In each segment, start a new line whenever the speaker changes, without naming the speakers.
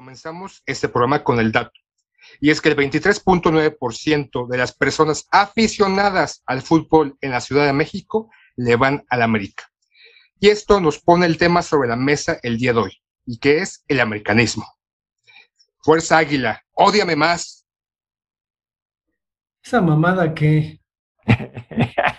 comenzamos este programa con el dato. Y es que el 23.9% de las personas aficionadas al fútbol en la Ciudad de México le van al América. Y esto nos pone el tema sobre la mesa el día de hoy, y que es el americanismo. Fuerza Águila, ódiame más.
Esa mamada que...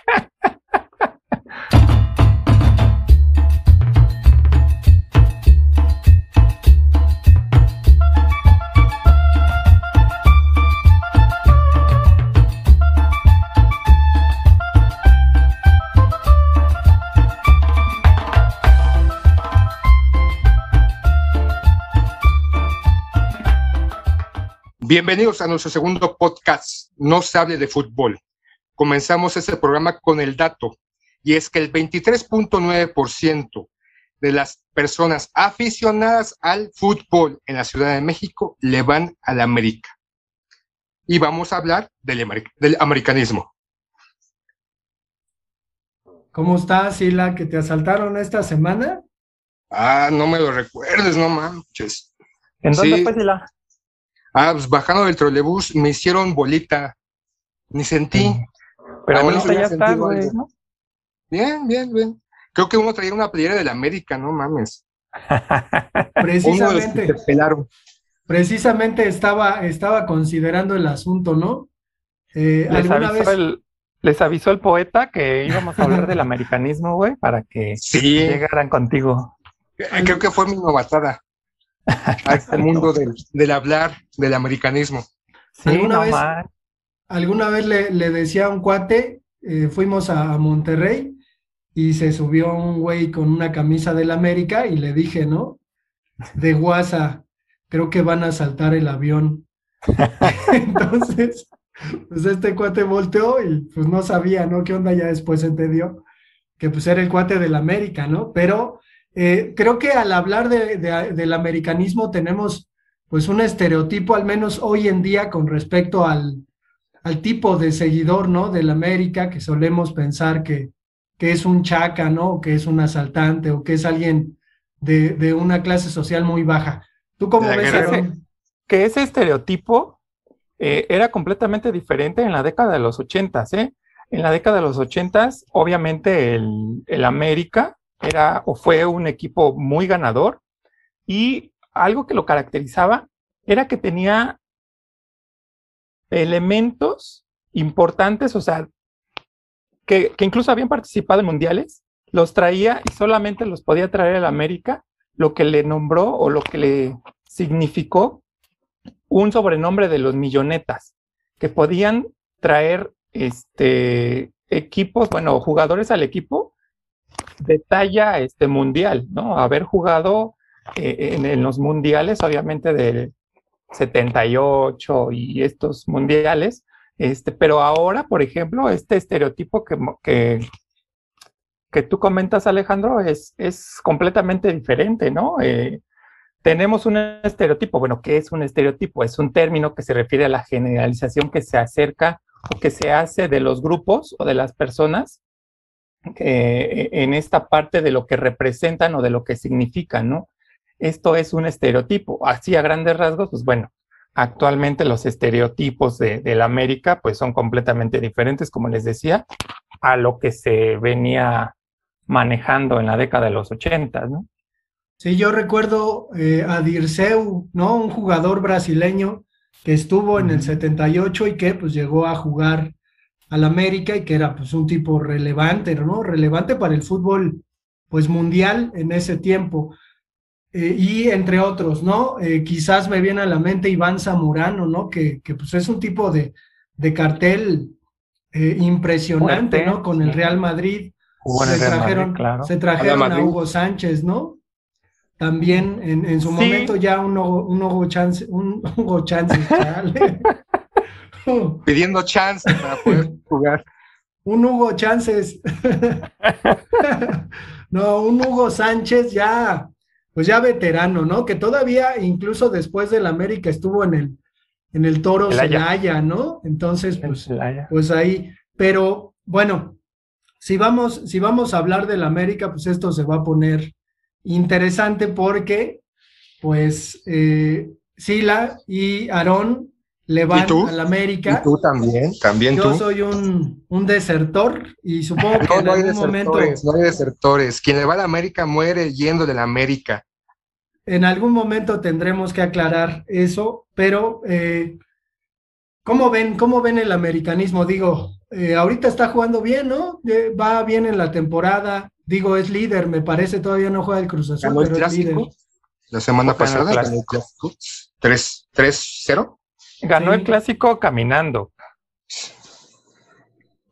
Bienvenidos a nuestro segundo podcast, No se hable de fútbol. Comenzamos este programa con el dato, y es que el 23.9% de las personas aficionadas al fútbol en la Ciudad de México le van a la América. Y vamos a hablar del, del americanismo.
¿Cómo estás, Sila? ¿Que te asaltaron esta semana?
Ah, no me lo recuerdes, no manches.
¿En dónde fue, Sila?
Ah, pues bajando del trolebús me hicieron bolita. Ni sentí.
Pero ahorita ya está, güey, ¿no?
Bien, bien, bien. Creo que uno traía una playera de la América, no mames.
precisamente. Precisamente estaba, estaba considerando el asunto, ¿no?
Eh, les, avisó el, les avisó el poeta que íbamos a hablar del americanismo, güey, para que llegaran contigo.
Creo que fue mi novatada a este mundo del, hablar, del americanismo.
¿Alguna, vez, alguna vez le, decía a un cuate, eh, fuimos a, Monterrey y se subió un güey con una camisa del América y le dije, ¿no? De guasa, creo que van a saltar el avión. Entonces, pues este cuate volteó y pues no sabía, ¿no? ¿Qué onda? Ya después entendió que pues era el cuate del América, ¿no? Pero eh, creo que al hablar del americanismo tenemos pues un estereotipo, al menos hoy en día, con respecto al, al tipo de seguidor, ¿no? Del América, que solemos pensar que, que es un chaca, ¿no? O que es un asaltante, o que es alguien de, de una clase social muy baja. ¿Tú cómo ves
eso? Que ese estereotipo eh, era completamente diferente en la década de los ochentas, ¿eh? En la década de los ochentas, obviamente el, el América era o fue un equipo muy ganador y algo que lo caracterizaba era que tenía elementos importantes, o sea, que, incluso habían participado en mundiales, los traía y solamente los podía traer el América, lo que le nombró o lo que le significó un sobrenombre de los millonetas, que podían traer este, equipos, bueno, jugadores al equipo de talla este, mundial, ¿no? Haber jugado eh, en, los mundiales, obviamente del 78 y estos mundiales, este, pero ahora, por ejemplo, este estereotipo que, que, que tú comentas, Alejandro, es, es completamente diferente, ¿no? Eh, tenemos un estereotipo. Bueno, ¿qué es un estereotipo? Es un término que se refiere a la generalización que se acerca o que se hace de los grupos o de las personas eh, en esta parte de lo que representan o de lo que significan, ¿no? Esto es un estereotipo. Así a grandes rasgos, pues bueno, actualmente los estereotipos de, la América pues son completamente diferentes, como les decía, a lo que se venía manejando en la década de los 80, ¿no?
Sí, yo recuerdo eh, a Dirceu, ¿no? Un jugador brasileño que estuvo en el 78 y que pues llegó a jugar al América y que era pues un tipo relevante, ¿no? Relevante para el fútbol pues mundial en ese tiempo. Eh, y entre otros, ¿no? Eh, quizás me viene a la mente Iván Zamorano, ¿no? Que, que pues es un tipo de, de cartel eh, impresionante, ¿no? Con el Real Madrid. se, trajeron, se trajeron a Hugo Sánchez, ¿no? También en, en su momento ya un, un Hugo Chance, un Hugo Chance,
pidiendo chance para poder jugar.
Un Hugo Chances. no, un Hugo Sánchez ya, pues ya veterano, ¿no? Que todavía, incluso después del América, estuvo en el, en el Toro Celaya, ¿no? Entonces, pues, pues ahí, pero bueno, si vamos, si vamos a hablar del América, pues esto se va a poner interesante porque pues eh, Sila y Aarón le van al América.
¿Y tú también, también
Yo soy un, un, desertor y supongo que en algún momento...
No hay desertores, quien le va al América muere yendo del América.
En algún momento tendremos que aclarar eso, pero eh, ¿cómo, ven, ¿cómo ven el americanismo? Digo, eh, ahorita está jugando bien, ¿no? va bien en la temporada, digo, es líder, me parece, todavía no juega el Cruz Azul, pero es líder.
La semana pasada ganó el clásico 3-0.
Ganó el clásico caminando.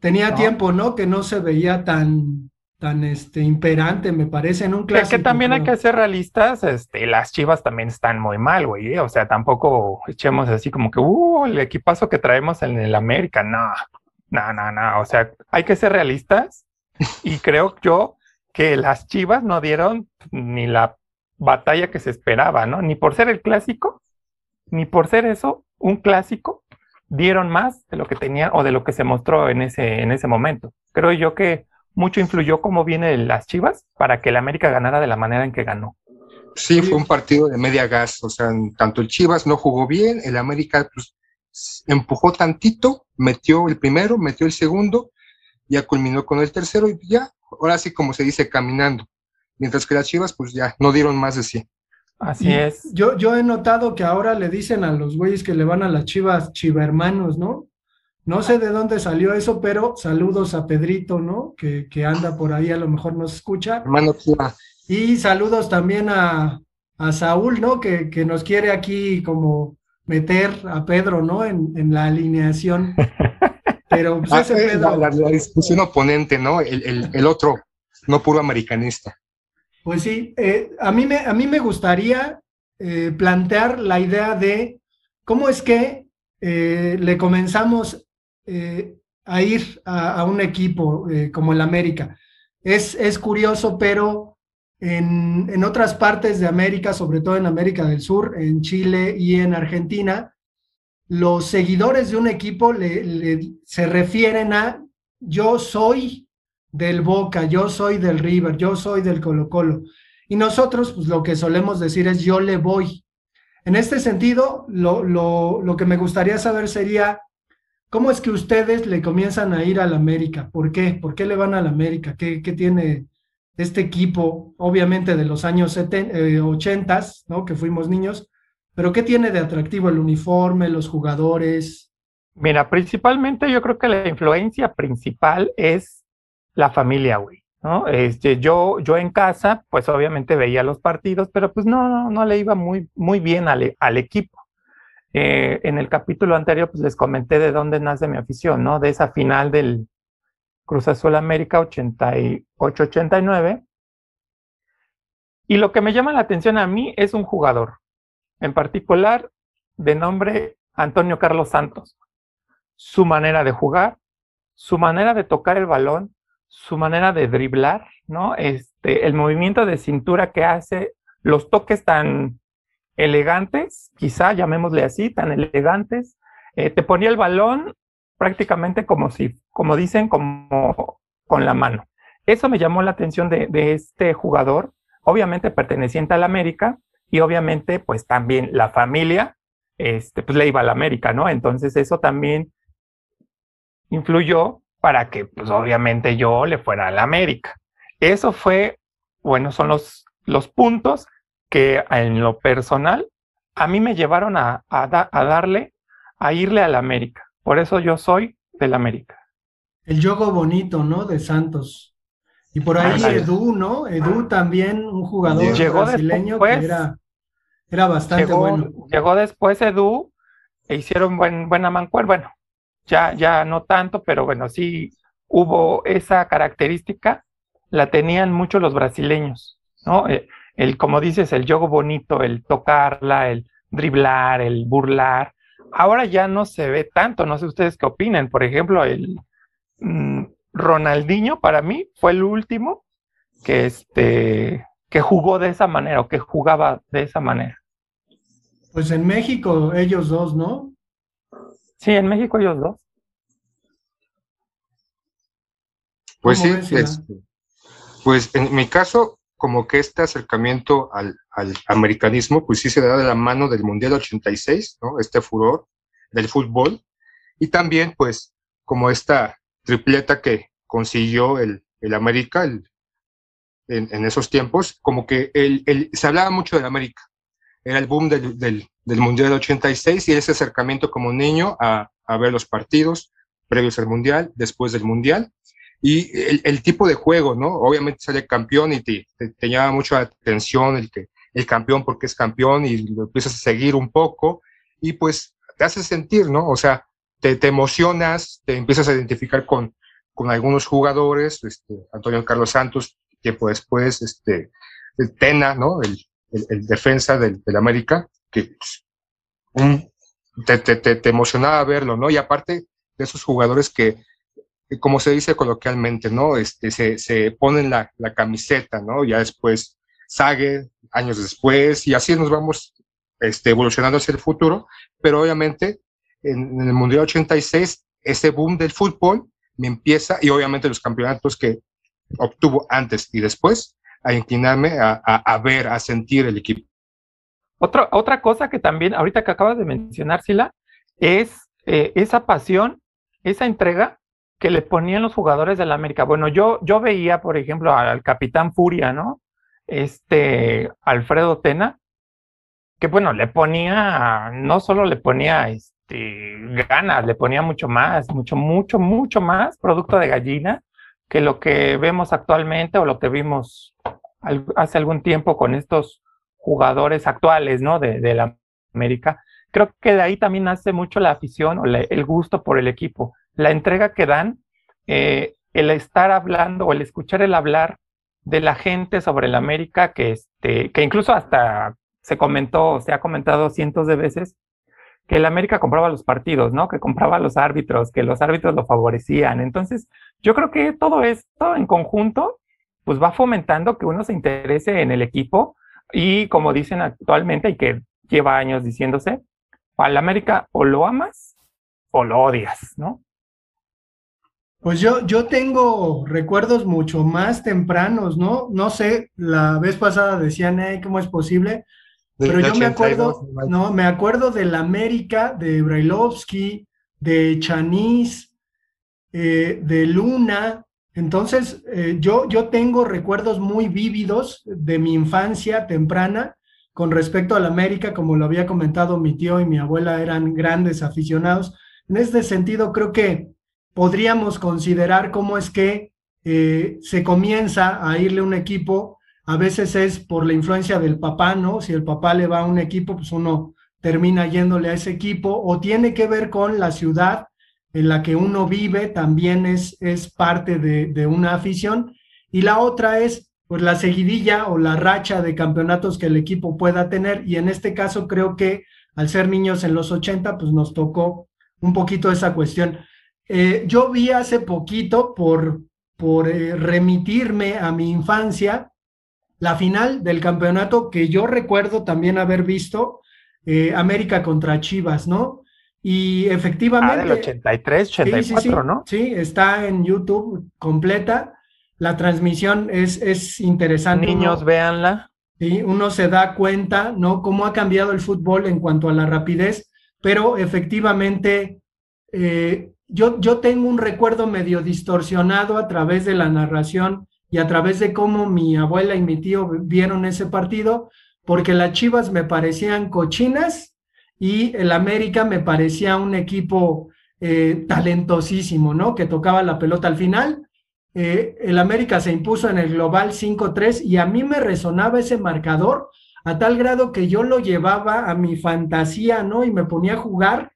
Tenía tiempo, ¿no? Que no se veía tan, tan este, imperante, me parece, en un clásico.
Que, que también hay que ser realistas, este, las chivas también están muy mal, güey. ¿eh? O sea, tampoco echemos así como que, uh, el equipazo que traemos en el América, no, no, no, no. O sea, hay que ser realistas y creo yo que las chivas no dieron ni la batalla que se esperaba, ¿no? Ni por ser el clásico, ni por ser eso, un clásico, dieron más de lo que tenían o de lo que se mostró en ese, en ese momento. Creo yo que mucho influyó cómo vienen las Chivas para que el América ganara de la manera en que ganó.
Sí, fue un partido de media gas, o sea, tanto el Chivas no jugó bien, el América pues, empujó tantito, metió el primero, metió el segundo, ya culminó con el tercero y ya, ahora sí como se dice, caminando. Mientras que las Chivas pues ya no dieron más de sí.
Así es.
Yo, yo he notado que ahora le dicen a los güeyes que le van a las chivas chivermanos, ¿no? No sé de dónde salió eso, pero saludos a Pedrito, ¿no? Que, que anda por ahí, a lo mejor nos escucha.
Hermano
Y saludos también a, a Saúl, ¿no? Que, que, nos quiere aquí como meter a Pedro, ¿no? En, en la alineación. Pero pues, ese
ah, Pedro. La, discusión oponente, ¿no? El, el, el otro, no puro americanista.
Pues sí, eh, a, mí me, a mí me gustaría eh, plantear la idea de cómo es que eh, le comenzamos a ir a, un equipo como el América. Es, es curioso, pero en, en, otras partes de América, sobre todo en América del Sur, en Chile y en Argentina, los seguidores de un equipo se refieren a yo soy del Boca, yo soy del River, yo soy del Colo Colo. Y nosotros, pues lo que solemos decir es yo le voy. En este sentido, lo, lo, lo que me gustaría saber sería, ¿cómo es que ustedes le comienzan a ir al América? ¿Por qué? ¿Por qué le van al América? ¿Qué, qué tiene este equipo, obviamente de los años 80, eh, ¿no? Que fuimos niños, pero ¿qué tiene de atractivo el uniforme, los jugadores?
Mira, principalmente yo creo que la influencia principal es la familia, güey, ¿no? Este, yo, yo en casa, pues obviamente veía los partidos, pero pues no, no, no le iba muy, muy bien al, al equipo. Eh, en el capítulo anterior, pues les comenté de dónde nace mi afición, ¿no? De esa final del Cruz Azul América 88-89. Y lo que me llama la atención a mí es un jugador, en particular de nombre Antonio Carlos Santos. Su manera de jugar, su manera de tocar el balón, su manera de driblar, ¿no? Este, el movimiento de cintura que hace, los toques tan elegantes, quizá llamémosle así, tan elegantes, eh, te ponía el balón prácticamente como si, como dicen, como con la mano. Eso me llamó la atención de, de este jugador, obviamente perteneciente a la América, y obviamente, pues también la familia, este, pues le iba a la América, ¿no? Entonces eso también influyó para que, pues obviamente yo le fuera a la América. Eso fue, bueno, son los, los puntos que en lo personal a mí me llevaron a, a, darle, a irle a la América. Por eso yo soy del América.
El yogo bonito, ¿no? De Santos. Y por ahí Edu, ¿no? Edu también, un jugador brasileño que era, era bastante bueno.
Llegó después Edu e hicieron buen, buena mancuerna. Bueno, ya, ya no tanto, pero bueno, sí hubo esa característica, la tenían mucho los brasileños, ¿no? Eh, el, como dices, el juego bonito, el tocarla, el driblar, el burlar. Ahora ya no se ve tanto, no sé ustedes qué opinen. Por ejemplo, el mm, Ronaldinho para mí fue el último que, este, que jugó de esa manera o que jugaba de esa manera.
Pues en México ellos dos, ¿no?
Sí, en México ellos dos.
Pues sí, pues en mi caso, como que este acercamiento al, americanismo, pues sí se da de la mano del Mundial 86, ¿no? Este furor del fútbol. Y también, pues, como esta tripleta que consiguió el, el América en, en, esos tiempos, como que el, el, se hablaba mucho del América. Era el boom del, del, del Mundial 86 y ese acercamiento como niño a, a ver los partidos previos al Mundial, después del Mundial y el, tipo de juego, ¿no? Obviamente sale campeón y te, te, llama mucho la atención el, que, el campeón porque es campeón y lo empiezas a seguir un poco y pues te hace sentir, ¿no? O sea, te, te emocionas, te empiezas a identificar con, con algunos jugadores, este, Antonio Carlos Santos, tiempo después, este, el Tena, ¿no? El, el, defensa del, del, América, que pues, te, te, te, emocionaba verlo, ¿no? Y aparte de esos jugadores que como se dice coloquialmente, ¿no? Este, se, se ponen la, la, camiseta, ¿no? Ya después Sague, años después, y así nos vamos este, evolucionando hacia el futuro, pero obviamente en, el Mundial 86, ese boom del fútbol me empieza, y obviamente los campeonatos que obtuvo antes y después, a inclinarme a, a, ver, a sentir el equipo.
Otra, otra cosa que también, ahorita que acabas de mencionar, Sila, es eh, esa pasión, esa entrega que le ponían los jugadores de la América. Bueno, yo, yo veía, por ejemplo, al capitán Furia, ¿no? Este, Alfredo Tena, que bueno, le ponía, no solo le ponía este, ganas, le ponía mucho más, mucho, mucho, mucho más producto de gallina que lo que vemos actualmente o lo que vimos hace algún tiempo con estos jugadores actuales, ¿no? De, de la América. Creo que de ahí también nace mucho la afición o el gusto por el equipo la entrega que dan, eh, el estar hablando o el escuchar el hablar de la gente sobre el América, que, este, que incluso hasta se comentó, se ha comentado cientos de veces, que el América compraba los partidos, ¿no? Que compraba los árbitros, que los árbitros lo favorecían. Entonces, yo creo que todo esto en conjunto, pues va fomentando que uno se interese en el equipo y como dicen actualmente y que lleva años diciéndose, al América o lo amas o lo odias, ¿no?
Pues yo, yo tengo recuerdos mucho más tempranos, ¿no? No sé, la vez pasada decían, ¿cómo es posible? Pero yo me acuerdo, no, me acuerdo del América, de Brailovsky, de Chanis, eh, de Luna. Entonces, eh, yo, yo tengo recuerdos muy vívidos de mi infancia temprana con respecto al América, como lo había comentado mi tío y mi abuela eran grandes aficionados. En este sentido, creo que podríamos considerar cómo es que eh, se comienza a irle un equipo. A veces es por la influencia del papá, ¿no? Si el papá le va a un equipo, pues uno termina yéndole a ese equipo, o tiene que ver con la ciudad en la que uno vive, también es, es parte de, de una afición. Y la otra es pues la seguidilla o la racha de campeonatos que el equipo pueda tener. Y en este caso creo que al ser niños en los 80, pues nos tocó un poquito esa cuestión. Eh, yo vi hace poquito, por, por eh, remitirme a mi infancia, la final del campeonato que yo recuerdo también haber visto, eh, América contra Chivas, ¿no? Y efectivamente... Ah,
del 83, 84, ¿no?
Sí, está en YouTube completa. La transmisión es, es interesante.
Niños, véanla.
Sí, uno se da cuenta, ¿no? Cómo ha cambiado el fútbol en cuanto a la rapidez, pero efectivamente yo, yo tengo un recuerdo medio distorsionado a través de la narración y a través de cómo mi abuela y mi tío vieron ese partido, porque las Chivas me parecían cochinas y el América me parecía un equipo eh, talentosísimo, ¿no? Que tocaba la pelota al final. Eh, el América se impuso en el global 5-3 y a mí me resonaba ese marcador a tal grado que yo lo llevaba a mi fantasía, ¿no? Y me ponía a jugar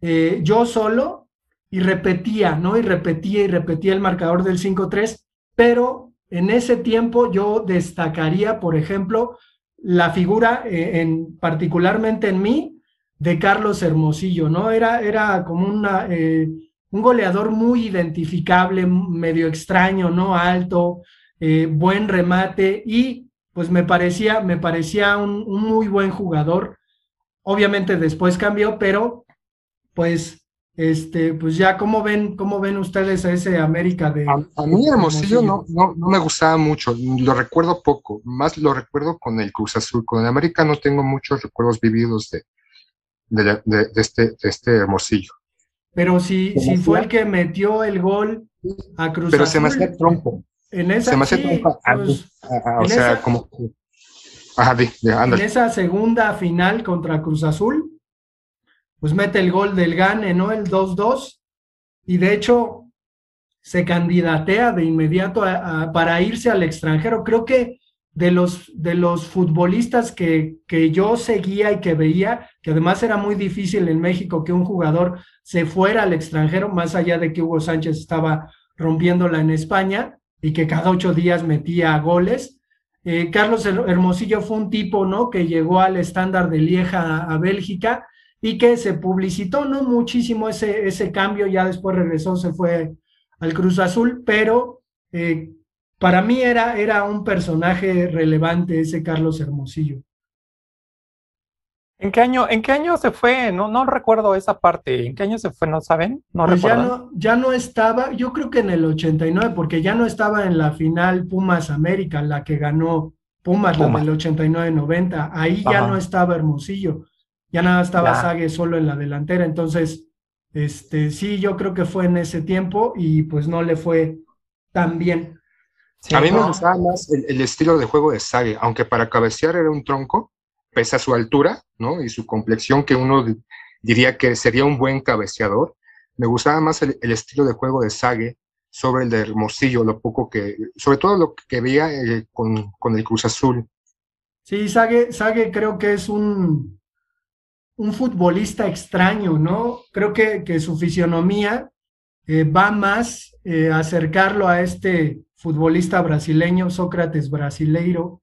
eh, yo solo y repetía, ¿no? Y repetía y repetía el marcador del 5-3, pero en ese tiempo yo destacaría, por ejemplo, la figura, eh, en, particularmente en mí, de Carlos Hermosillo, ¿no? Era, era como una, eh, un goleador muy identificable, medio extraño, ¿no? Alto, eh, buen remate y pues me parecía, me parecía un, un muy buen jugador. Obviamente después cambió, pero pues este, pues ya, ¿cómo ven, cómo ven ustedes a ese América de...
A, mí Hermosillo, No, no, no, me gustaba mucho, lo recuerdo poco, más lo recuerdo con el Cruz Azul, con el América no tengo muchos recuerdos vividos de, de, este, este Hermosillo.
Pero si, si fue el que metió el gol a Cruz
Pero se me hacía trompo.
En esa,
se me hacía trompo. Pues, o sea, como...
Ajá, en esa segunda final contra Cruz Azul, pues mete el gol del Gane, ¿no? El 2-2. Y de hecho, se candidatea de inmediato para irse al extranjero. Creo que de los, de los futbolistas que, que yo seguía y que veía, que además era muy difícil en México que un jugador se fuera al extranjero, más allá de que Hugo Sánchez estaba rompiéndola en España y que cada ocho días metía goles. Eh, Carlos Hermosillo fue un tipo, ¿no? Que llegó al estándar de Lieja a Bélgica y que se publicitó no muchísimo ese, ese cambio, ya después regresó, se fue al Cruz Azul, pero eh, para mí era, era un personaje relevante ese Carlos Hermosillo.
¿En qué año, en qué año se fue? No, no recuerdo esa parte. ¿En qué año se fue? ¿No saben? No
pues ya no, ya no estaba, yo creo que en el 89, porque ya no estaba en la final Pumas América, la que ganó Pumas, la del 89-90. Ahí ya no estaba Hermosillo. Ya nada estaba Sague solo en la delantera. Entonces, este, sí, yo creo que fue en ese tiempo y pues no le fue tan bien.
a mí me gustaba más el, estilo de juego de Sague, aunque para cabecear era un tronco, pese a su altura, ¿no? Y su complexión, que uno diría que sería un buen cabeceador. Me gustaba más el, estilo de juego de Sague sobre el de Hermosillo, lo poco que, sobre todo lo que veía eh, con, con, el Cruz Azul.
Sí, Sague, Sague creo que es un, un futbolista extraño, ¿no? Creo que, su fisionomía eh, va más eh, a acercarlo a este futbolista brasileño, Sócrates brasileiro,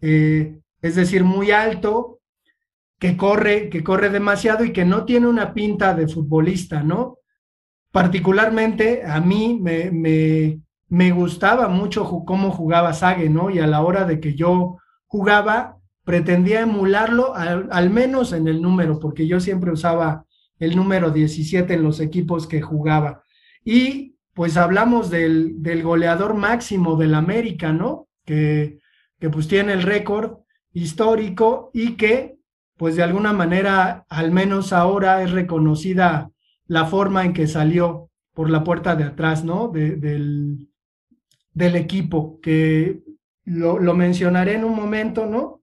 eh, es decir, muy alto, que corre, que corre demasiado y que no tiene una pinta de futbolista, ¿no? Particularmente a mí me, me, me gustaba mucho cómo jugaba Sague, ¿no? Y a la hora de que yo jugaba, pretendía emularlo al, menos en el número, porque yo siempre usaba el número 17 en los equipos que jugaba. Y pues hablamos del, del goleador máximo del América, ¿no? Que, que pues tiene el récord histórico y que pues de alguna manera, al menos ahora es reconocida la forma en que salió por la puerta de atrás, ¿no? del, del equipo, que lo, lo mencionaré en un momento, ¿no?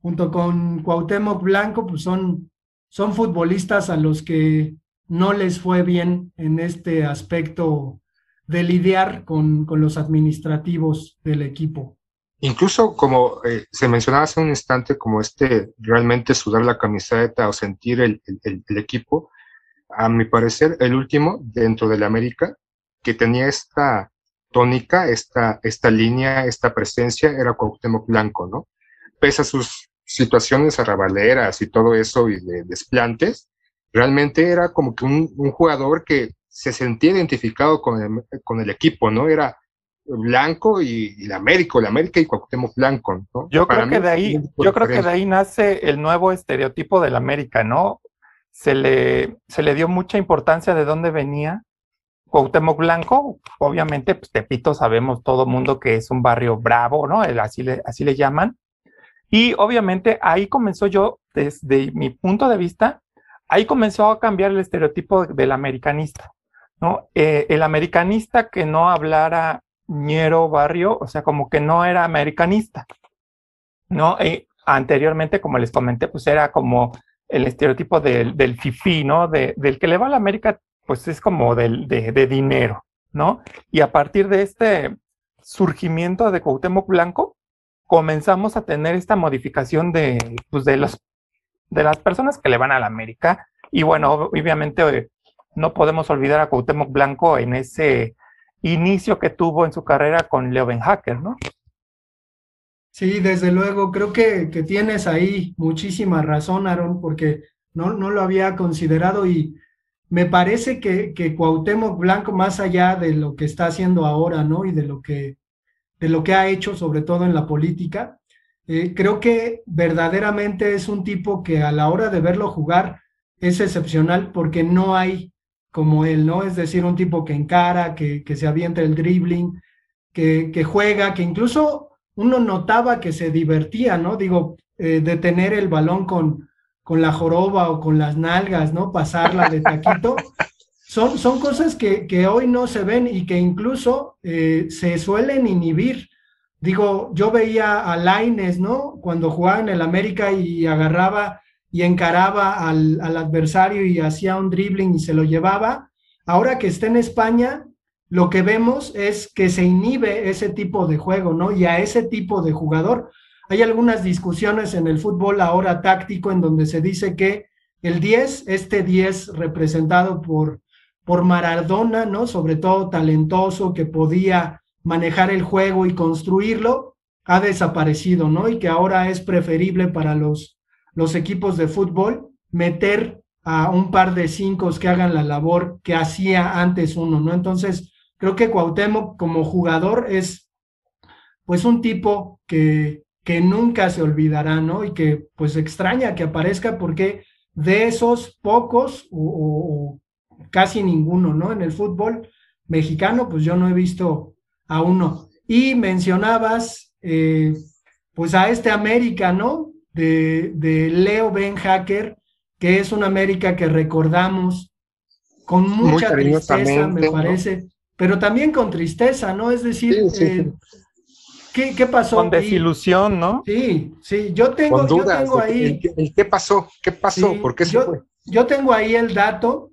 Junto con Cuauhtémoc Blanco, pues son, son futbolistas a los que no les fue bien en este aspecto de lidiar con, con los administrativos del equipo.
Incluso como eh, se mencionaba hace un instante, como este realmente sudar la camiseta o sentir el, el, equipo, a mi parecer el último dentro de la América que tenía esta tónica, esta, esta línea, esta presencia, era Cuauhtémoc Blanco, ¿no? Pese a sus situaciones arrabaleras y todo eso y de desplantes, realmente era como que un, jugador que se sentía identificado con el, con el equipo, ¿no? Era blanco y, el América, el América y Cuauhtémoc blanco, ¿no?
Yo creo que de ahí, yo creo que de ahí nace el nuevo estereotipo del América, ¿no? Se le, se le dio mucha importancia de dónde venía Cuauhtémoc Blanco, obviamente, pues Tepito sabemos todo mundo que es un barrio bravo, ¿no? así, le, así le llaman. Y obviamente ahí comenzó yo, desde mi punto de vista, ahí comenzó a cambiar el estereotipo del americanista, ¿no? Eh, el americanista que no hablara ñero barrio, o sea, como que no era americanista, ¿no? Eh, anteriormente, como les comenté, pues era como el estereotipo del, del fifí, ¿no? del que le va a la América, pues es como del, de, dinero, ¿no? Y a partir de este surgimiento de Cuauhtémoc Blanco, comenzamos a tener esta modificación de, pues de, los, de las personas que le van a la América. Y bueno, obviamente eh, no podemos olvidar a Cuauhtémoc Blanco en ese inicio que tuvo en su carrera con Leo Hacker, ¿no?
Sí, desde luego, creo que, que tienes ahí muchísima razón, Aaron, porque no, no lo había considerado y me parece que, que Cuauhtémoc Blanco, más allá de lo que está haciendo ahora, ¿no? Y de lo que de lo que ha hecho, sobre todo en la política. Eh, creo que verdaderamente es un tipo que a la hora de verlo jugar es excepcional porque no hay como él, ¿no? Es decir, un tipo que encara, que, que se avienta el dribbling, que, juega, que incluso uno notaba que se divertía, ¿no? Digo, eh, de tener el balón con, con la joroba o con las nalgas, ¿no? Pasarla de taquito. Son, son cosas que, que hoy no se ven y que incluso eh, se suelen inhibir. Digo, yo veía a Laines, ¿no? Cuando jugaba en el América y agarraba y encaraba al, al, adversario y hacía un dribbling y se lo llevaba. Ahora que está en España, lo que vemos es que se inhibe ese tipo de juego, ¿no? Y a ese tipo de jugador. Hay algunas discusiones en el fútbol ahora táctico en donde se dice que el 10, este 10 representado por, por Maradona, ¿no? Sobre todo talentoso, que podía manejar el juego y construirlo, ha desaparecido, ¿no? Y que ahora es preferible para los los equipos de fútbol meter a un par de cinco que hagan la labor que hacía antes uno, ¿no? Entonces, creo que Cuauhtémoc como jugador es pues un tipo que, que nunca se olvidará, ¿no? Y que pues extraña que aparezca porque de esos pocos o, casi ninguno, ¿no? En el fútbol mexicano, pues yo no he visto a uno. Y mencionabas, eh, pues a este América, ¿no? de, Leo Ben Hacker, que es una América que recordamos con mucha tristeza, me parece, pero también con tristeza, ¿no? Es decir, eh, ¿qué, pasó?
Con desilusión, ¿no?
Sí, sí, yo tengo, yo tengo ahí...
¿Qué pasó? ¿Qué pasó? ¿Por qué se
yo,
fue?
Yo tengo ahí el dato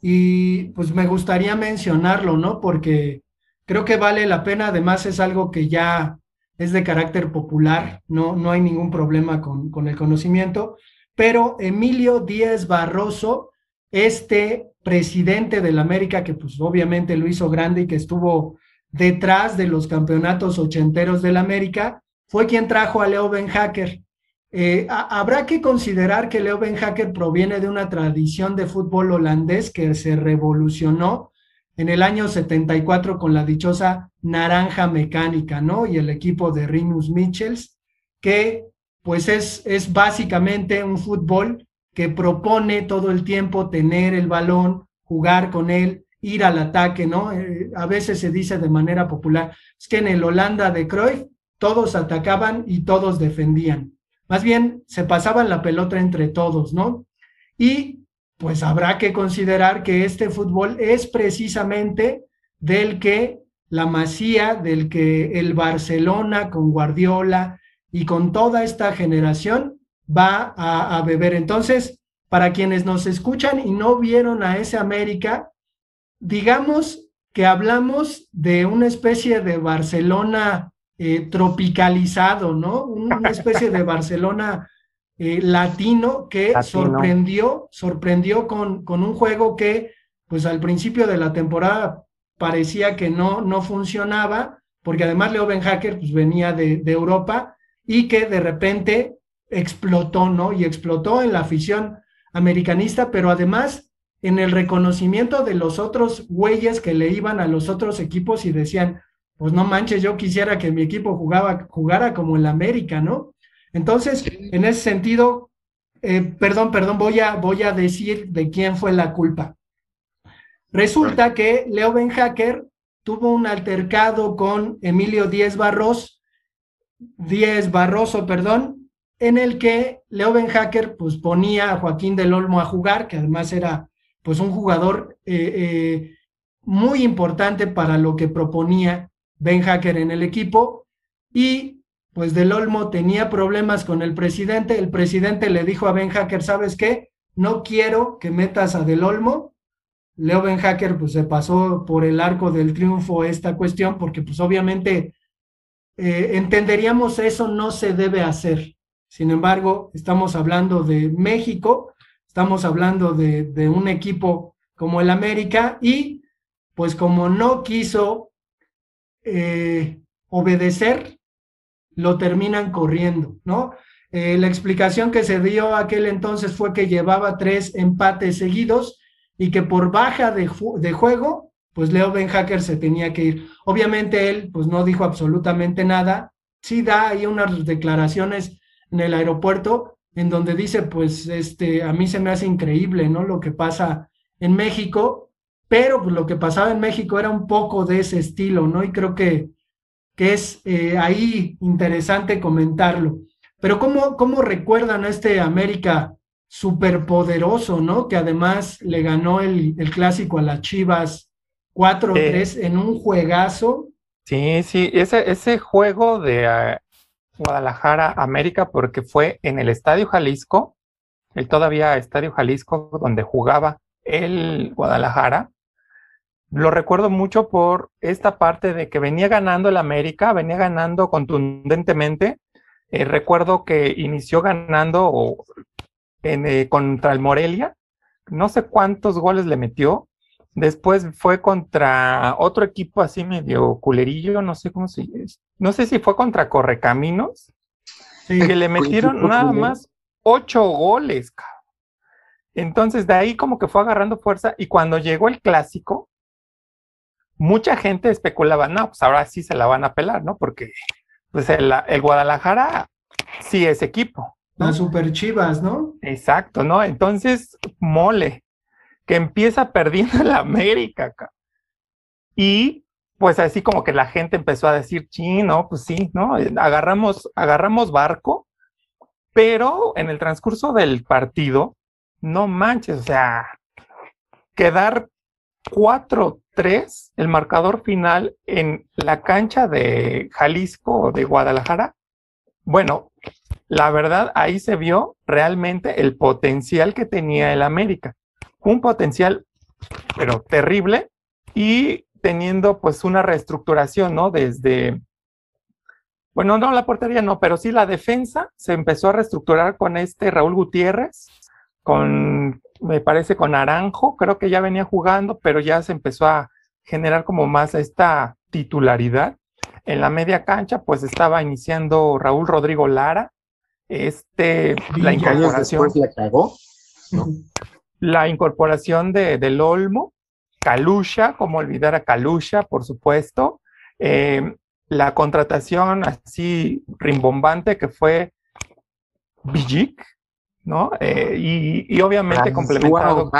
y pues me gustaría mencionarlo, ¿no? Porque creo que vale la pena, además es algo que ya es de carácter popular, no, no hay ningún problema con, con el conocimiento, pero Emilio Díaz Barroso, este presidente de la América, que pues obviamente lo hizo grande y que estuvo detrás de los campeonatos ochenteros de la América, fue quien trajo a Leo Ben Hacker. Eh, habrá que considerar que Leo Ben Hacker proviene de una tradición de fútbol holandés que se revolucionó en el año 74 con la dichosa Naranja Mecánica, ¿no? Y el equipo de Rinus Michels, que pues es, es básicamente un fútbol que propone todo el tiempo tener el balón, jugar con él, ir al ataque, ¿no? Eh, a veces se dice de manera popular, es que en el Holanda de Cruyff todos atacaban y todos defendían. Más bien se pasaban la pelota entre todos, ¿no? Y pues habrá que considerar que este fútbol es precisamente del que la Masía, del que el Barcelona con Guardiola y con toda esta generación va a, beber. Entonces, para quienes nos escuchan y no vieron a ese América, digamos que hablamos de una especie de Barcelona eh, tropicalizado, ¿no? Una especie de Barcelona eh, latino que sorprendió, sorprendió con, con un juego que, pues al principio de la temporada parecía que no, no funcionaba, porque además Leo Ben Hacker pues, venía de, de Europa y que de repente explotó, ¿no? Y explotó en la afición americanista, pero además en el reconocimiento de los otros güeyes que le iban a los otros equipos y decían, pues no manches, yo quisiera que mi equipo jugaba, jugara como el América, ¿no? Entonces, en ese sentido, eh, perdón, perdón, voy a, voy a decir de quién fue la culpa. Resulta que Leo Ben Hacker tuvo un altercado con Emilio Díez Barros, Díez Barroso, perdón, en el que Leo Ben Hacker pues ponía a Joaquín del Olmo a jugar, que además era pues un jugador eh, eh, muy importante para lo que proponía Ben Hacker en el equipo y pues Del Olmo tenía problemas con el presidente, el presidente le dijo a Ben Hacker, ¿sabes qué? No quiero que metas a Del Olmo. Leo Ben Hacker pues se pasó por el arco del triunfo esta cuestión porque pues obviamente eh, entenderíamos eso no se debe hacer. Sin embargo, estamos hablando de México, estamos hablando de, de un equipo como el América y pues como no quiso eh, obedecer lo terminan corriendo, ¿no? Eh, la explicación que se dio aquel entonces fue que llevaba tres empates seguidos y que por baja de, juego, pues Leo Ben Hacker se tenía que ir. Obviamente él, pues no dijo absolutamente nada. Sí da ahí unas declaraciones en el aeropuerto en donde dice, pues, este, a mí se me hace increíble, ¿no? Lo que pasa en México, pero pues, lo que pasaba en México era un poco de ese estilo, ¿no? Y creo que, que es eh, ahí interesante comentarlo. Pero ¿cómo, cómo recuerdan a este América superpoderoso, ¿no? Que además le ganó el, el clásico a las Chivas 4-3 en un juegazo.
Sí, sí, ese, ese juego de eh, Guadalajara América, porque fue en el Estadio Jalisco, el todavía Estadio Jalisco, donde jugaba el Guadalajara. Lo recuerdo mucho por esta parte de que venía ganando el América, venía ganando contundentemente. Eh, recuerdo que inició ganando eh, contra el Morelia, no sé cuántos goles le metió. Después fue contra otro equipo así medio culerillo, no sé cómo se no sé si fue contra Correcaminos, que le metieron nada más ocho goles. Entonces de ahí como que fue agarrando fuerza y cuando llegó el clásico, mucha gente especulaba, no, pues ahora sí se la van a pelar, ¿no? Porque pues el, el Guadalajara sí es equipo.
Las super chivas, ¿no?
Exacto, ¿no? Entonces, mole, que empieza perdiendo la América acá. Y pues así como que la gente empezó a decir, sí, no, pues sí, ¿no? Agarramos, agarramos barco, pero en el transcurso del partido, no manches, o sea, quedar 4-3, el marcador final en la cancha de Jalisco o de Guadalajara, bueno, la verdad, ahí se vio realmente el potencial que tenía el América. Un potencial, pero terrible, y teniendo pues una reestructuración, ¿no? Desde, bueno, no la portería, no, pero sí la defensa se empezó a reestructurar con este Raúl Gutiérrez, con, me parece, con Naranjo, creo que ya venía jugando, pero ya se empezó a generar como más esta titularidad. En la media cancha, pues estaba iniciando Raúl Rodrigo Lara, este, la incorporación.
la cagó,
La incorporación de, del Olmo, Calusha, como olvidar a Calusha, por supuesto. Eh, la contratación así rimbombante que fue Bijik, ¿no? Eh, y, obviamente complementado.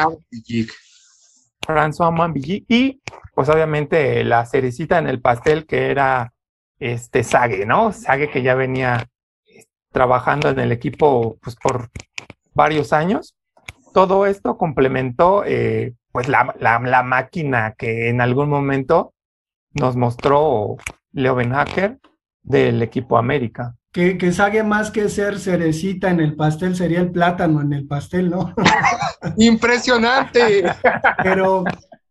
François Bijik. Y pues obviamente la cerecita en el pastel que era este Sague, ¿no? Sague que ya venía trabajando en el equipo pues, por varios años. Todo esto complementó eh, pues la, la, máquina que en algún momento nos mostró Leo Benhacker del equipo América.
Que, que sabe más que ser cerecita en el pastel, sería el plátano en el pastel, ¿no?
Impresionante.
Pero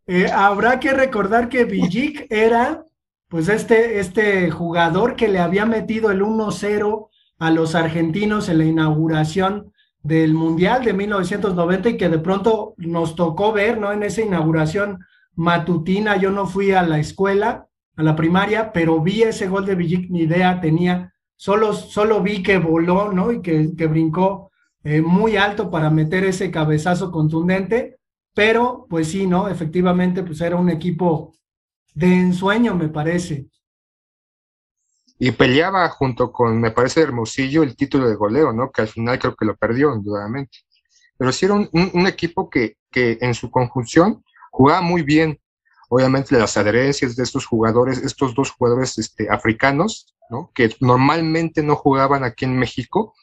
eh, habrá que recordar que Villic era, pues, este, este jugador que le había metido el 1-0 a los argentinos en la inauguración del Mundial de 1990 y que de pronto nos tocó ver, ¿no? En esa inauguración matutina, yo no fui a la escuela, a la primaria, pero vi ese gol de Villic, ni idea tenía, solo, solo vi que voló, ¿no? Y que, que brincó eh, muy alto para meter ese cabezazo contundente, pero pues sí, ¿no? Efectivamente, pues era un equipo de ensueño, me parece
y peleaba junto con, me parece, Hermosillo el título de goleo, ¿no? Que al final creo que lo perdió, indudablemente. Pero sí era un, equipo que, que, en su conjunción jugaba muy bien. Obviamente las adherencias de estos jugadores, estos dos jugadores este, africanos, Que normalmente no jugaban aquí en México,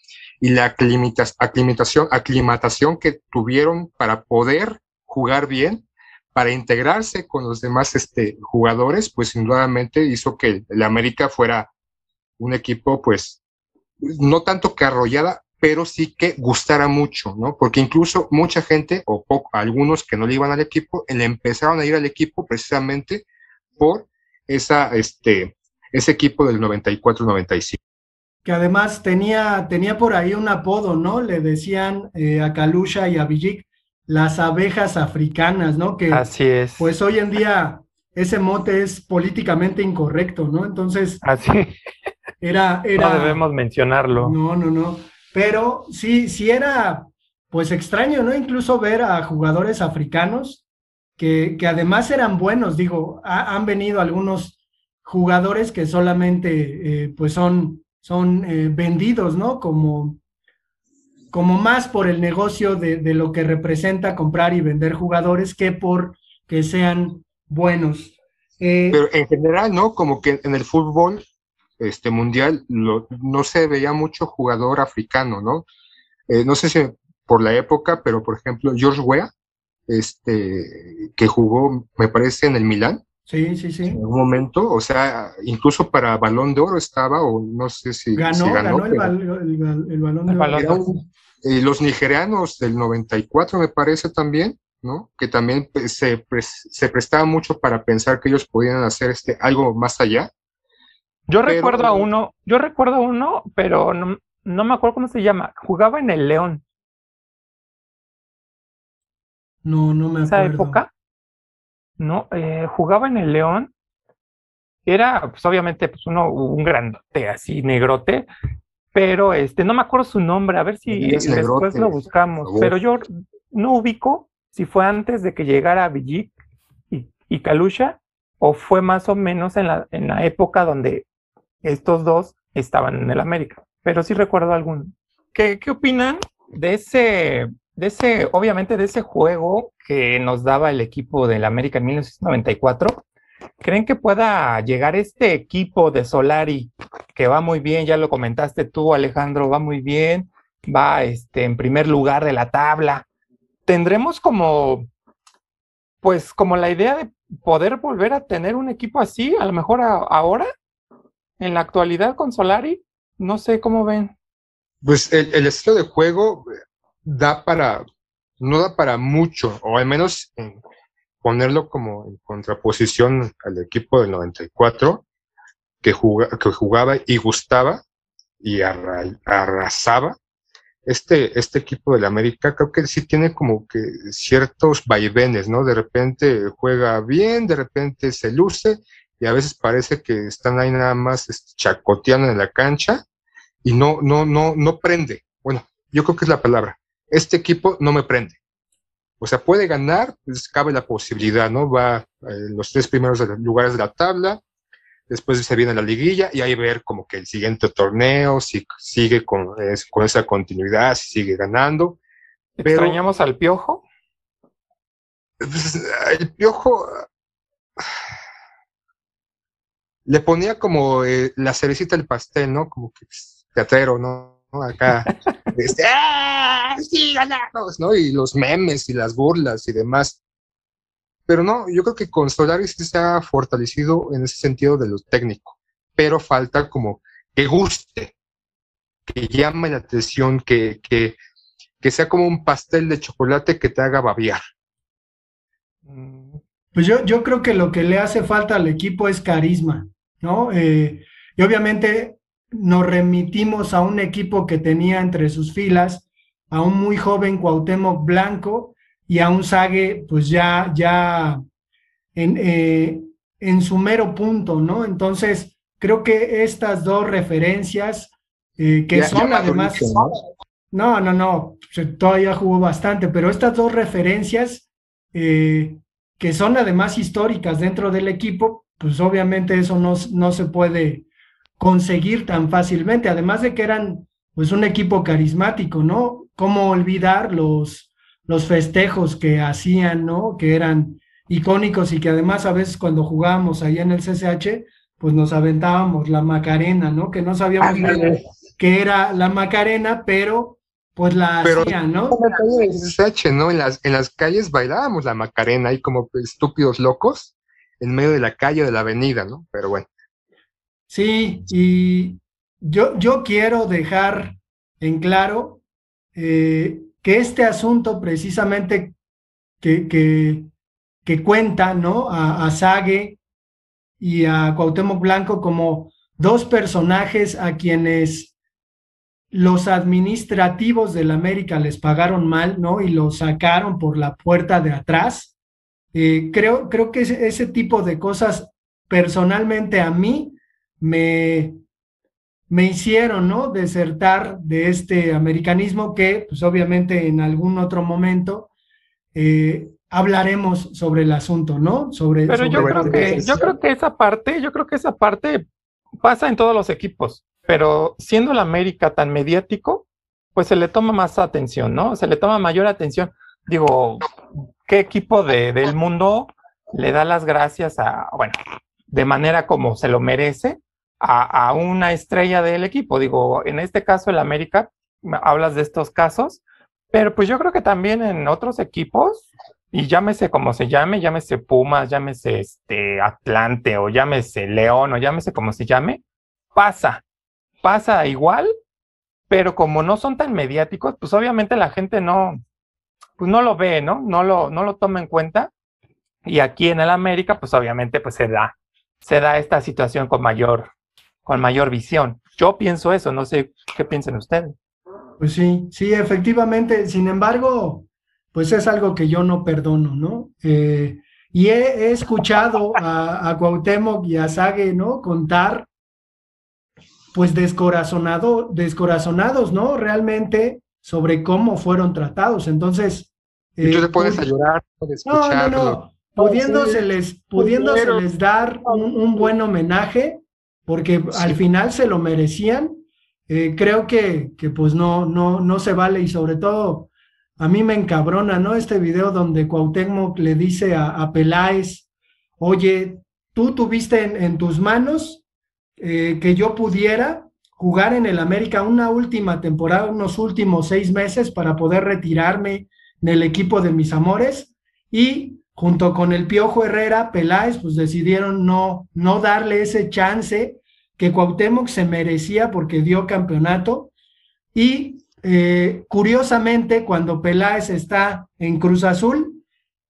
y la aclimatación, aclimatación que tuvieron para poder jugar bien, para integrarse con los demás este, jugadores, pues indudablemente hizo que el América fuera un equipo, pues, no tanto que arrollada, pero sí que gustara mucho, ¿no? Porque incluso mucha gente, o algunos que no le iban al equipo, le empezaron a ir al equipo precisamente por esa, este, ese equipo del 94-95.
Que además tenía, tenía por ahí un apodo, ¿no? Le decían eh, a Kalusha y a Villic las abejas africanas, ¿no? Que,
Así es.
Pues hoy en día ese mote es políticamente incorrecto, ¿no? Entonces,
Así.
Era, era,
no debemos mencionarlo.
No, no, no. Pero sí, sí era pues extraño, ¿no? Incluso ver a jugadores africanos que, que además eran buenos. Digo, han venido algunos jugadores que solamente eh, pues son, son eh, vendidos, ¿no? Como, como más por el negocio de, de, lo que representa comprar y vender jugadores que por que sean buenos.
Eh, Pero en general, ¿no? Como que en el fútbol este, mundial no se veía mucho jugador africano, ¿no? Eh, no sé si por la época, pero por ejemplo, George Weah, este, que jugó, me parece, en el Milán.
Sí, sí, sí.
En un momento, o sea, incluso para Balón de Oro estaba, o no sé si
ganó. ganó, el, Balón de Oro.
Eh, los nigerianos del 94, me parece también, ¿no? Que también pues, se, se prestaba mucho para pensar que ellos podían hacer este, algo más allá.
Yo recuerdo a uno, yo recuerdo a uno, pero no, no me acuerdo cómo se llama. Jugaba en el León.
No, no me acuerdo.
¿Esa época? No, eh, jugaba en el León. Era, pues obviamente, pues uno, un grandote, así, negrote, pero este, no me acuerdo su nombre, a ver si después lo buscamos. Pero yo no ubico si fue antes de que llegara Villic y, y Kalusha, o fue más o menos en la, en la época donde estos dos estaban en el América. Pero sí recuerdo alguno. ¿Qué, qué opinan de ese de ese, obviamente de ese juego que nos daba el equipo del América en 1994, ¿creen que pueda llegar este equipo de Solari que va muy bien? Ya lo comentaste tú, Alejandro, va muy bien, va este, en primer lugar de la tabla. ¿Tendremos como, pues, como la idea de poder volver a tener un equipo así, a lo mejor ahora, en la actualidad con Solari? No sé cómo ven.
Pues el, el estilo de juego da para, no da para mucho, o al menos ponerlo como en contraposición al equipo del 94, que, que jugaba y gustaba y arrasaba. Este, este equipo del América creo que sí tiene como que ciertos vaivenes, ¿no? De repente juega bien, de repente se luce y a veces parece que están ahí nada más este, chacoteando en la cancha y no, no, no, no prende. Bueno, yo creo que es la palabra este equipo no me prende. O sea, puede ganar, pues cabe la posibilidad, ¿no? Va en eh, los tres primeros lugares de la tabla, después se viene la liguilla y ahí ver como que el siguiente torneo, si sigue con, con esa continuidad, si sigue ganando.
¿Extrañamos al piojo?
Pues, el piojo le ponía como eh, la cerecita del pastel, ¿no? Como que pues, teatrero, ¿no? Acá, este, ¡ah! ¿no? Y los memes y las burlas y demás. Pero no, yo creo que con Solari sí se ha fortalecido en ese sentido de lo técnico, pero falta como que guste, que llame la atención, que, que, sea como un pastel de chocolate que te haga babiar.
Pues yo, yo creo que lo que le hace falta al equipo es carisma, ¿no? Eh, y obviamente nos remitimos a un equipo que tenía entre sus filas a un muy joven Cuauhtémoc Blanco y a un Sague, pues ya, ya en, eh, en su mero punto, ¿no? Entonces, creo que estas dos referencias, eh, que son además... ¿no? no, no, todavía jugó bastante, pero estas dos referencias, eh, que son además históricas dentro del equipo, pues obviamente eso no, no se puede conseguir tan fácilmente, además de que eran pues un equipo carismático, ¿no? ¿Cómo olvidar los, los festejos que hacían, ¿no? Que eran icónicos y que además a veces cuando jugábamos ahí en el CCH, pues nos aventábamos la Macarena, ¿no? Que no sabíamos que era la Macarena, pero pues la hacían, ¿no?
En el CCH, ¿no? En las, en las calles bailábamos la Macarena ahí como estúpidos locos en medio de la calle de la avenida, ¿no? Pero bueno.
Sí, y yo, yo quiero dejar en claro eh, que este asunto precisamente que, que, cuenta ¿no? a, a y a Cuauhtémoc Blanco como dos personajes a quienes los administrativos de la América les pagaron mal, ¿no? Y los sacaron por la puerta de atrás. Eh, creo, creo que ese, tipo de cosas personalmente a mí me, me hicieron, ¿no? Desertar de este americanismo que, pues obviamente en algún otro momento eh, hablaremos sobre el asunto, ¿no? Sobre.
Pero yo creo que yo creo que esa parte, yo creo que esa parte pasa en todos los equipos, pero siendo el América tan mediático, pues se le toma más atención, ¿no? Se le toma mayor atención. Digo, ¿qué equipo de, del mundo le da las gracias a, bueno, de manera como se lo merece a, una estrella del equipo? Digo, en este caso el América, hablas de estos casos, pero pues yo creo que también en otros equipos, y llámese como se llame, llámese Pumas, llámese este Atlante o llámese León o llámese como se llame, pasa, pasa igual pero como no son tan mediáticos, pues obviamente la gente no, pues no lo ve, ¿no? No lo, no lo toma en cuenta. Y aquí en el América, pues obviamente pues se da, se da esta situación con mayor, con mayor visión. Yo pienso eso, no sé qué piensan ustedes.
Pues sí, sí, efectivamente. Sin embargo, pues es algo que yo no perdono, ¿no? Eh, y he, escuchado a, a Cuauhtémoc y a Sague, ¿no? Contar pues descorazonado, descorazonados, ¿no? Realmente sobre cómo fueron tratados. Entonces...
Eh, tú te puedes llorar, puedes
No, no, no. Pudiéndoseles, pudiéndoseles dar un, buen homenaje, porque al final se lo merecían, eh, creo que, que pues no, no, no se vale y sobre todo a mí me encabrona, ¿no? Este video donde Cuauhtémoc le dice a, a Peláez, oye, tú tuviste en, en tus manos eh, que yo pudiera jugar en el América una última temporada, unos últimos seis meses para poder retirarme del equipo de mis amores y junto con el Piojo Herrera, Peláez, pues decidieron no, no darle ese chance que Cuauhtémoc se merecía porque dio campeonato y eh, curiosamente cuando Peláez está en Cruz Azul,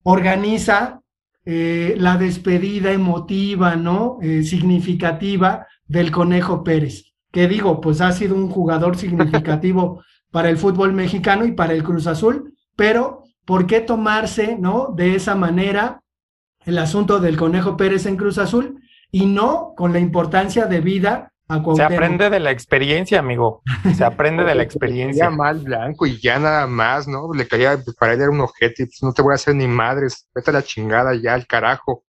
organiza eh, la despedida emotiva, ¿no? significativa del Conejo Pérez, que digo, pues ha sido un jugador significativo para el fútbol mexicano y para el Cruz Azul, pero ¿por qué tomarse, no, de esa manera el asunto del Conejo Pérez en Cruz Azul y no con la importancia de vida a
Se aprende de la experiencia, amigo. Se aprende de la experiencia.
mal blanco y ya nada más, ¿no? Le caía, para él era un objeto, pues no te voy a hacer ni madres, vete a la chingada ya, al carajo.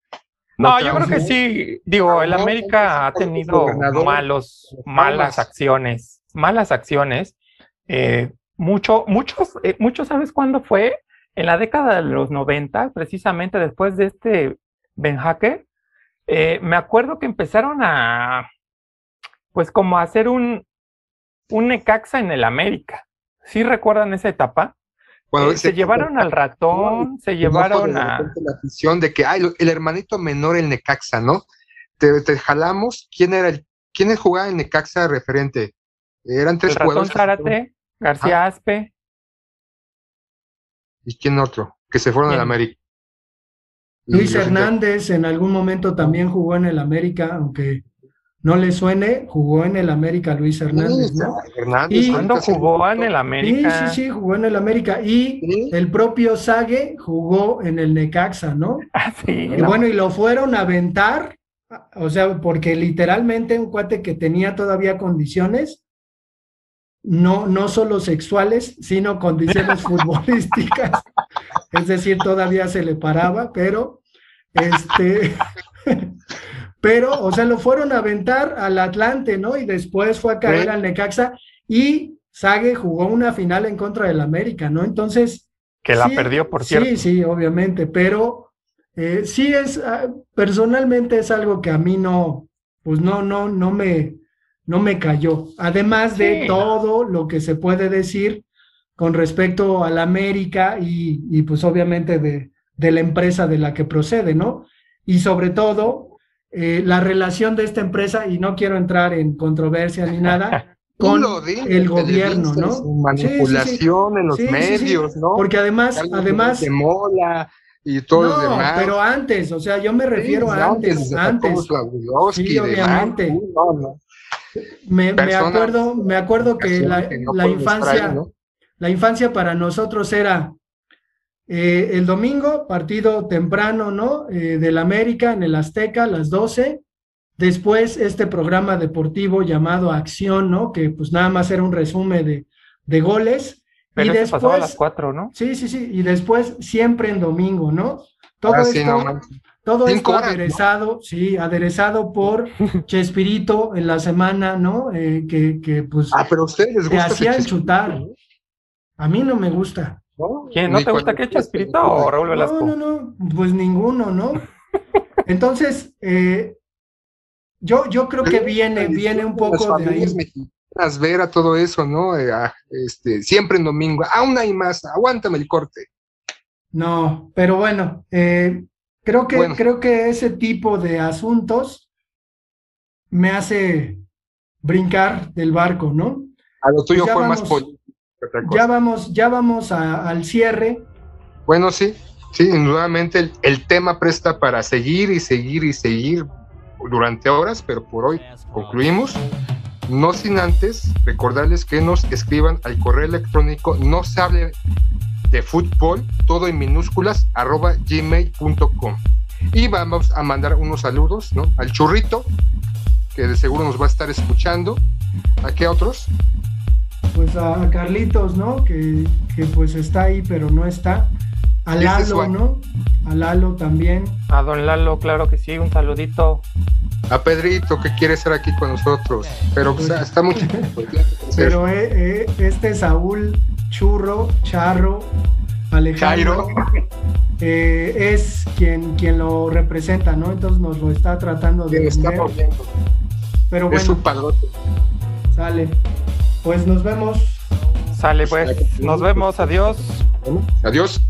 No, yo creo que sí. Digo, el América ha tenido malos, malas acciones, malas acciones. Eh, mucho, muchos, eh, muchos, ¿sabes cuándo fue? En la década de los 90, precisamente después de este Ben Hacker, eh, me acuerdo que empezaron a, pues como a hacer un, un Necaxa en el América. ¿Sí recuerdan esa etapa? Eh, se, llevaron al ratón, se llevaron a...
La afición de que, ay, el hermanito menor, el Necaxa, ¿no? Te, jalamos, ¿quién era el, quién jugaba el Necaxa referente? Eran tres
el ratón Zárate, García Aspe.
¿Y quién otro? Que se fueron al América.
Luis Hernández en algún momento también jugó en el América, aunque no le suene, jugó en el América Luis Hernández, ¿no?
y, ¿Cuándo jugó en el América?
Sí, sí, sí, jugó en el América. Y el propio Sague jugó en el Necaxa, ¿no?
Ah, sí,
y bueno, y lo fueron a aventar, o sea, porque literalmente un cuate que tenía todavía condiciones, no, no solo sexuales, sino condiciones futbolísticas. Es decir, todavía se le paraba, pero este pero, o sea, lo fueron a aventar al Atlante, ¿no? Y después fue a caer al Necaxa y Sague jugó una final en contra del América, ¿no? Entonces.
Que la perdió, por cierto.
Sí, sí, obviamente, pero eh, sí es, ah, personalmente es algo que a mí no, pues no, no, no me, no me cayó. Además de todo lo que se puede decir con respecto al América y, y pues obviamente de, de la empresa de la que procede, ¿no? Y sobre todo, eh, la relación de esta empresa, y no quiero entrar en controversia ni nada, con el gobierno, ¿no?
Manipulación en los medios, ¿no?
Porque además, además...
De mola y todo no, demás.
pero antes, o sea, yo me refiero a antes, antes. Sí, obviamente. Me, me, acuerdo, me acuerdo que la, la infancia, la infancia para nosotros era eh, el domingo, partido temprano, ¿no? Eh, del América en el Azteca, las 12. Después este programa deportivo llamado Acción, ¿no? Que pues nada más era un resumen de, de goles.
y después, a las 4, ¿no?
Sí, sí, sí. Y después siempre en domingo, ¿no? Todo ah, esto, todo esto aderezado, sí, aderezado por Chespirito en la semana, ¿no? Eh, que, que pues
ah, pero ustedes les
hacían chutar. A mí no me gusta.
¿Quién? ¿No te gusta que Chespirito o Raúl Velasco?
No, no, no, pues ninguno, ¿no? Entonces, eh, yo, yo creo que viene, viene un poco de ahí.
Mexicanas, ver a todo eso, ¿no? Eh, este, siempre en domingo, aún hay más, aguántame el corte.
No, pero bueno, eh, creo que, creo que ese tipo de asuntos me hace brincar del barco, ¿no?
A lo tuyo fue más político.
Ya vamos, ya vamos al cierre.
Bueno, sí, sí, indudablemente el, tema presta para seguir y seguir y seguir durante horas, pero por hoy concluimos. No sin antes recordarles que nos escriban al correo electrónico no se hable de fútbol, todo en minúsculas, arroba gmail.com. Y vamos a mandar unos saludos ¿no? al churrito, que de seguro nos va a estar escuchando. ¿A qué otros?
Pues a Carlitos, ¿no? Que, que pues está ahí, pero no está. A Lalo, ¿no? A Lalo también.
A don Lalo, claro que sí, un saludito.
A Pedrito, que quiere estar aquí con nosotros, pero pues, está mucho.
Pero eh, eh, este Saúl Churro, Charro, Alejandro, eh, es quien, quien lo representa, ¿no? Entonces nos lo está tratando de...
Está
pero bueno.
Es un padrote.
Sale. Pues nos vemos.
Sale, pues. Nos vemos. Adiós.
Adiós.